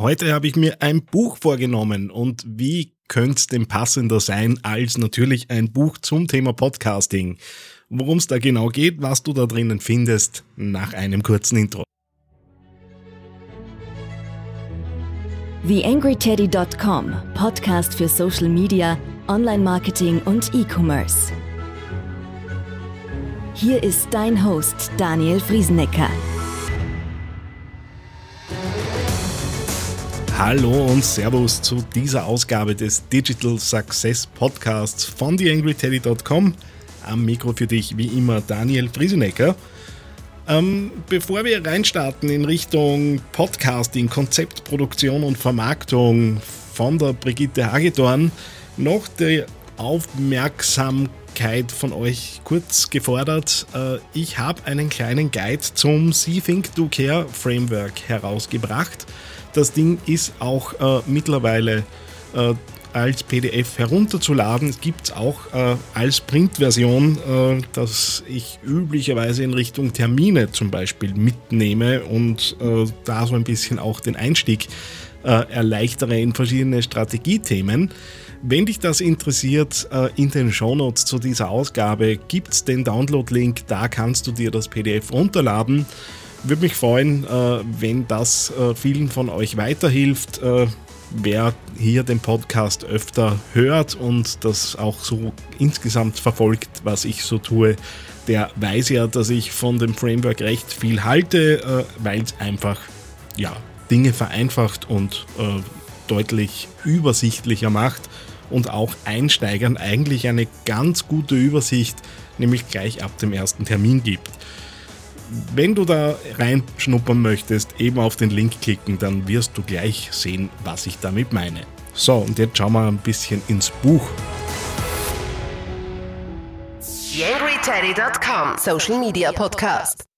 Heute habe ich mir ein Buch vorgenommen und wie könnte es denn passender sein als natürlich ein Buch zum Thema Podcasting? Worum es da genau geht, was du da drinnen findest, nach einem kurzen Intro. TheAngryTeddy.com, Podcast für Social Media, Online-Marketing und E-Commerce. Hier ist dein Host Daniel Friesenecker. Hallo und Servus zu dieser Ausgabe des Digital Success Podcasts von TheAngryTeddy.com. Am Mikro für dich wie immer Daniel Friesenecker. Ähm, bevor wir reinstarten in Richtung Podcasting, Konzeptproduktion und Vermarktung von der Brigitte Hagedorn, noch die Aufmerksamkeit von euch kurz gefordert. Äh, ich habe einen kleinen Guide zum See Think Do Care Framework herausgebracht. Das Ding ist auch äh, mittlerweile äh, als PDF herunterzuladen. Es gibt es auch äh, als Printversion, äh, dass ich üblicherweise in Richtung Termine zum Beispiel mitnehme und äh, da so ein bisschen auch den Einstieg äh, erleichtere in verschiedene Strategiethemen. Wenn dich das interessiert, äh, in den Shownotes zu dieser Ausgabe gibt es den Download-Link, da kannst du dir das PDF runterladen. Würde mich freuen, äh, wenn das äh, vielen von euch weiterhilft. Äh, wer hier den Podcast öfter hört und das auch so insgesamt verfolgt, was ich so tue, der weiß ja, dass ich von dem Framework recht viel halte, weil es einfach ja, Dinge vereinfacht und deutlich übersichtlicher macht und auch Einsteigern eigentlich eine ganz gute Übersicht, nämlich gleich ab dem ersten Termin gibt wenn du da reinschnuppern möchtest, eben auf den Link klicken, dann wirst du gleich sehen, was ich damit meine. So, und jetzt schauen wir ein bisschen ins Buch. YangryTeddy.com Social Media Podcast.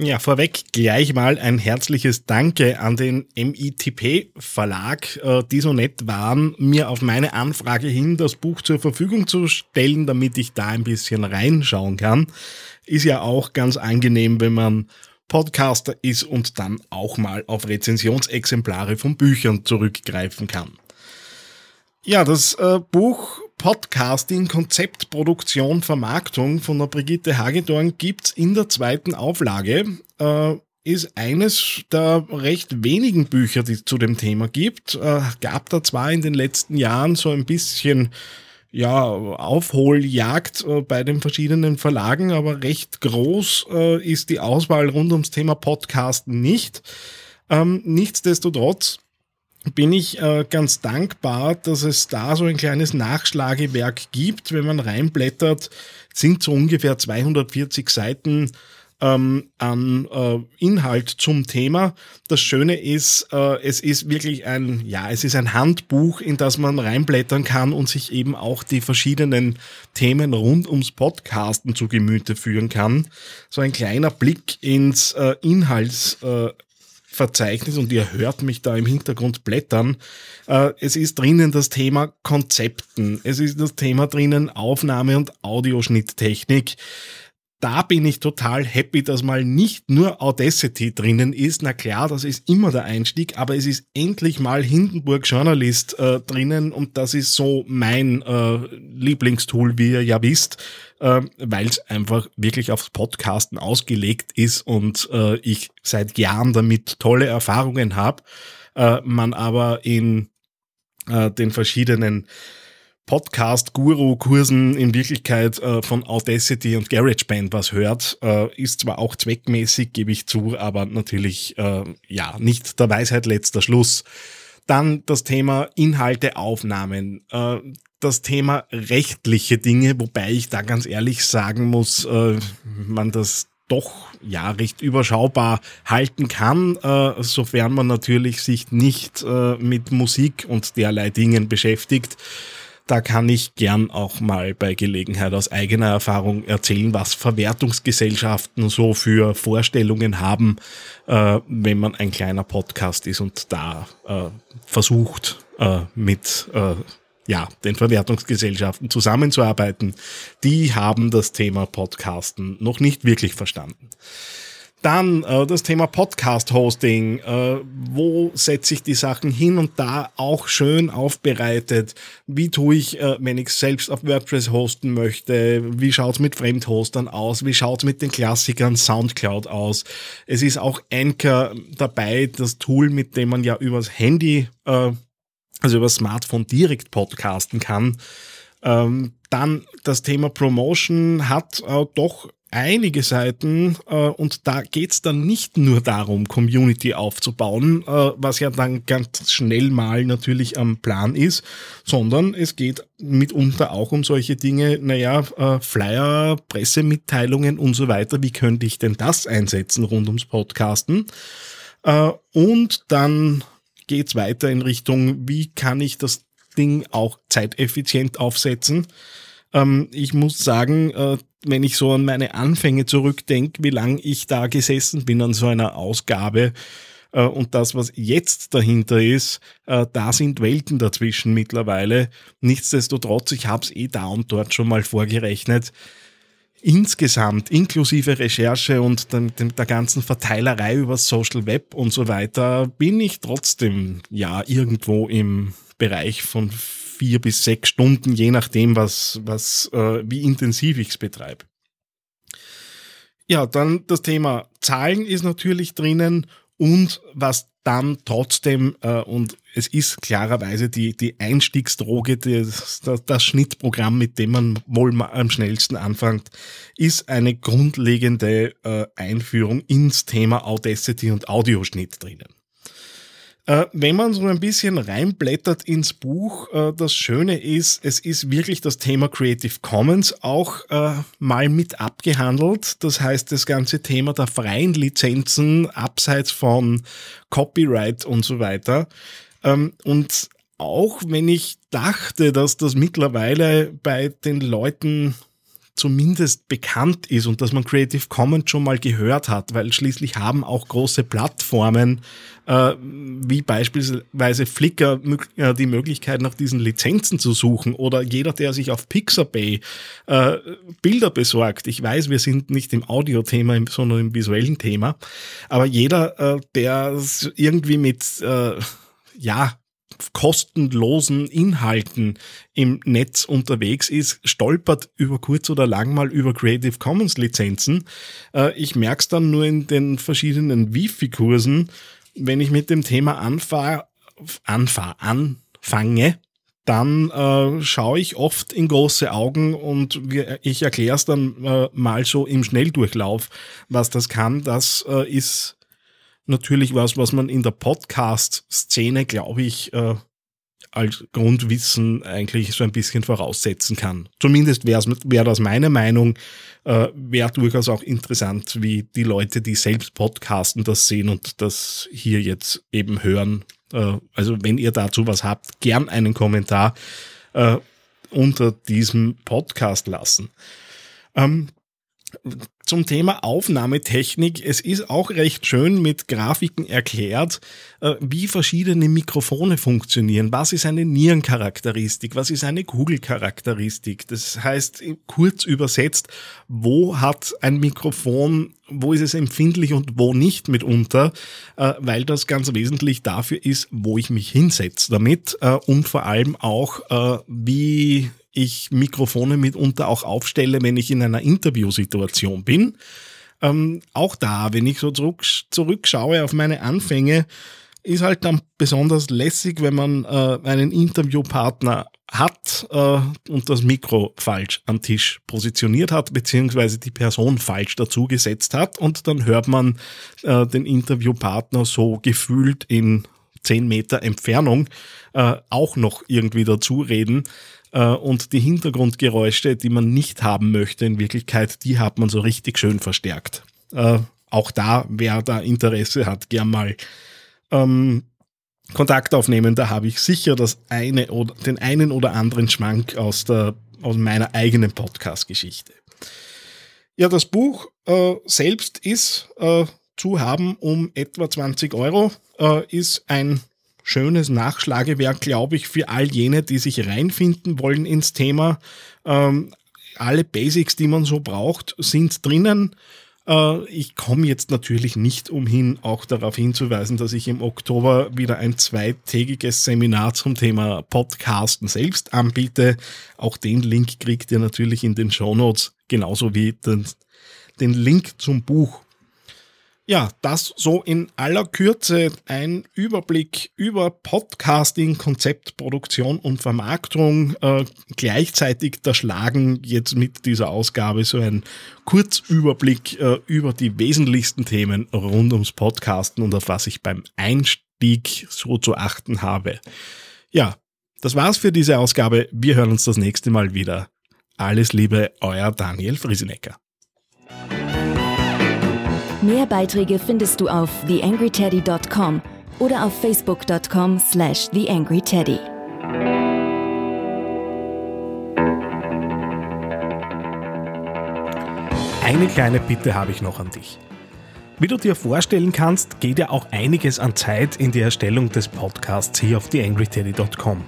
Ja, vorweg gleich mal ein herzliches Danke an den MITP Verlag, äh, die so nett waren, mir auf meine Anfrage hin das Buch zur Verfügung zu stellen, damit ich da ein bisschen reinschauen kann. Ist ja auch ganz angenehm, wenn man Podcaster ist und dann auch mal auf Rezensionsexemplare von Büchern zurückgreifen kann. Ja, das äh, Buch Podcasting, Konzept, Produktion, Vermarktung von der Brigitte Hagedorn gibt's in der zweiten Auflage. Äh, ist eines der recht wenigen Bücher, die es zu dem Thema gibt. Äh, gab da zwar in den letzten Jahren so ein bisschen ja, Aufholjagd äh, bei den verschiedenen Verlagen, aber recht groß äh, ist die Auswahl rund ums Thema Podcasten nicht. Ähm, nichtsdestotrotz bin ich äh, ganz dankbar, dass es da so ein kleines Nachschlagewerk gibt. Wenn man reinblättert, sind so ungefähr 240 Seiten ähm, an äh, Inhalt zum Thema. Das Schöne ist, äh, es ist wirklich ein, ja, es ist ein Handbuch, in das man reinblättern kann und sich eben auch die verschiedenen Themen rund ums Podcasten zu Gemüte führen kann. So ein kleiner Blick ins äh, Inhalts äh, Verzeichnis und ihr hört mich da im Hintergrund blättern. Äh, es ist drinnen das Thema Konzepten. Es ist das Thema drinnen Aufnahme und Audioschnitttechnik da bin ich total happy, dass mal nicht nur Audacity drinnen ist. Na klar, das ist immer der Einstieg, aber es ist endlich mal Hindenburg Journalist äh, drinnen und das ist so mein äh, Lieblingstool, wie ihr ja wisst, äh, weil es einfach wirklich aufs Podcasten ausgelegt ist und äh, ich seit Jahren damit tolle Erfahrungen habe. Äh, man aber in äh, den verschiedenen Podcast-Guru-Kursen in Wirklichkeit äh, von Audacity und GarageBand was hört, äh, ist zwar auch zweckmäßig, gebe ich zu, aber natürlich äh, ja nicht der Weisheit letzter Schluss. Dann das Thema Inhalte, Aufnahmen, äh, das Thema rechtliche Dinge, wobei ich da ganz ehrlich sagen muss, äh, man das doch ja recht überschaubar halten kann, äh, sofern man natürlich sich nicht äh, mit Musik und derlei Dingen beschäftigt da kann ich gern auch mal bei Gelegenheit aus eigener Erfahrung erzählen, was Verwertungsgesellschaften so für Vorstellungen haben, äh, wenn man ein kleiner Podcast ist und da äh, versucht, äh, mit äh, ja, den Verwertungsgesellschaften zusammenzuarbeiten. Die haben das Thema Podcasten noch nicht wirklich verstanden. Dann äh, das Thema Podcast-Hosting. Äh, wo setze ich die Sachen hin und da auch schön aufbereitet? Wie tue ich, äh, wenn ich selbst auf WordPress hosten möchte? Wie schaut's mit Fremdhostern aus? Wie schaut's mit den Klassikern Soundcloud aus? Es ist auch Anchor dabei, das Tool, mit dem man ja übers Handy, äh, also über Smartphone direkt podcasten kann. Ähm, dann das Thema Promotion hat äh, doch einige Seiten äh, und da geht's dann nicht nur darum, Community aufzubauen, äh, was ja dann ganz schnell mal natürlich am Plan ist, sondern es geht mitunter auch um solche Dinge, naja, äh, Flyer, Pressemitteilungen und so weiter. Wie könnte ich denn das einsetzen rund ums Podcasten? Äh, und dann geht's weiter in Richtung, wie kann ich das Ding auch zeiteffizient aufsetzen? Ähm, ich muss sagen, äh, wenn ich so an meine Anfänge zurückdenke, wie lange ich da gesessen bin an so einer Ausgabe äh, und das, was jetzt dahinter ist, äh, da sind Welten dazwischen mittlerweile. Nichtsdestotrotz, ich habe es eh da und dort schon mal vorgerechnet. Insgesamt, inklusive Recherche und dem, dem, der ganzen Verteilerei über Social Web und so weiter, bin ich trotzdem ja irgendwo im Bereich von vier bis sechs Stunden, je nachdem, was, was, äh, wie intensiv ich es betreibe. Ja, dann das Thema Zahlen ist natürlich drinnen und was dann trotzdem, äh, und es ist klarerweise die, die Einstiegsdroge, das, das, das Schnittprogramm, mit dem man wohl am schnellsten anfängt, ist eine grundlegende äh, Einführung ins Thema Audacity und Audioschnitt drinnen. Äh, wenn man so ein bisschen reinblättert ins Buch, äh, das Schöne ist, es ist wirklich das Thema Creative Commons auch äh, mal mit abgehandelt. Das heißt, das ganze Thema der freien Lizenzen abseits von Copyright und so weiter. Ähm, und auch wenn ich dachte, dass das mittlerweile bei den Leuten zumindest bekannt ist und dass man Creative Commons schon mal gehört hat, weil schließlich haben auch große Plattformen äh, wie beispielsweise Flickr äh, die Möglichkeit nach diesen Lizenzen zu suchen oder jeder, der sich auf Pixabay äh, Bilder besorgt. Ich weiß, wir sind nicht im Audio-Thema, sondern im visuellen Thema, aber jeder, äh, der irgendwie mit äh, ja, kostenlosen Inhalten im Netz unterwegs ist, stolpert über kurz oder lang mal über Creative Commons Lizenzen. Äh, ich merke es dann nur in den verschiedenen Wifi-Kursen, wenn ich mit dem Thema anfahr, anfahr, anfange, dann äh, schaue ich oft in große Augen und ich erkläre es dann äh, mal so im Schnelldurchlauf, was das kann. Das äh, ist natürlich was, was man in der Podcast-Szene, glaube ich, äh, als Grundwissen eigentlich so ein bisschen voraussetzen kann. Zumindest wäre wär das meine Meinung. Äh, wäre durchaus auch interessant, wie die Leute, die selbst podcasten, das sehen und das hier jetzt eben hören. Äh, also wenn ihr dazu was habt, gern einen Kommentar äh, unter diesem Podcast lassen. Ähm, zum Thema Aufnahmetechnik. Es ist auch recht schön mit Grafiken erklärt, äh, wie verschiedene Mikrofone funktionieren. Was ist eine Nierencharakteristik? Was ist eine Kugelcharakteristik? Das heißt, kurz übersetzt, wo hat ein Mikrofon, wo ist es empfindlich und wo nicht mitunter, äh, weil das ganz wesentlich dafür ist, wo ich mich hinsetze damit äh, und vor allem auch, wie ich Mikrofone mitunter auch aufstelle, wenn ich in einer Interviewsituation bin. Ähm, auch da, wenn ich so zurück, zurückschaue auf meine Anfänge, ist halt dann besonders lässig, wenn man äh, einen Interviewpartner hat äh, und das Mikro falsch am Tisch positioniert hat, beziehungsweise die Person falsch dazugesetzt hat und dann hört man äh, den Interviewpartner so gefühlt in zehn Meter Entfernung äh, auch noch irgendwie dazu reden. Äh, und die Hintergrundgeräusche, die man nicht haben möchte in Wirklichkeit, die hat man so richtig schön verstärkt. Äh, auch da, wer da Interesse hat, gern mal ähm, Kontakt aufnehmen. Da habe ich sicher das eine oder den einen oder anderen Schmank aus der aus meiner eigenen Podcast-Geschichte. Ja, das Buch äh, selbst ist äh, zu haben um etwa 20 Euro, äh, ist ein schönes Nachschlagewerk, glaube ich, für all jene, die sich reinfinden wollen ins Thema. Ähm, alle Basics, die man so braucht, sind drinnen. Äh, ich komme jetzt natürlich nicht umhin, auch darauf hinzuweisen, dass ich im Oktober wieder ein zweitägiges Seminar zum Thema Podcasten selbst anbiete. Auch den Link kriegt ihr natürlich in den Show Notes, genauso wie den, den Link zum Buch ja, das so in aller Kürze ein Überblick über Podcasting, Konzeptproduktion und Vermarktung. Äh, gleichzeitig der Schlagen jetzt mit dieser Ausgabe so ein Kurzüberblick äh, über die wesentlichsten Themen rund ums Podcasten und auf was ich beim Einstieg so zu achten habe. Ja, das war's für diese Ausgabe. Wir hören uns das nächste Mal wieder. Alles Liebe, euer Daniel Friesenecker. Mehr Beiträge findest du auf theangryteddy.com oder auf facebook.com slash theangryteddy. Eine kleine Bitte habe ich noch an dich. Wie du dir vorstellen kannst, geht ja auch einiges an Zeit in die Erstellung des Podcasts hier auf theangryteddy.com.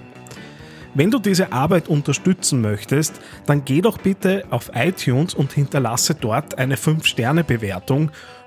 Wenn du diese Arbeit unterstützen möchtest, dann geh doch bitte auf iTunes und hinterlasse dort eine 5-Sterne-Bewertung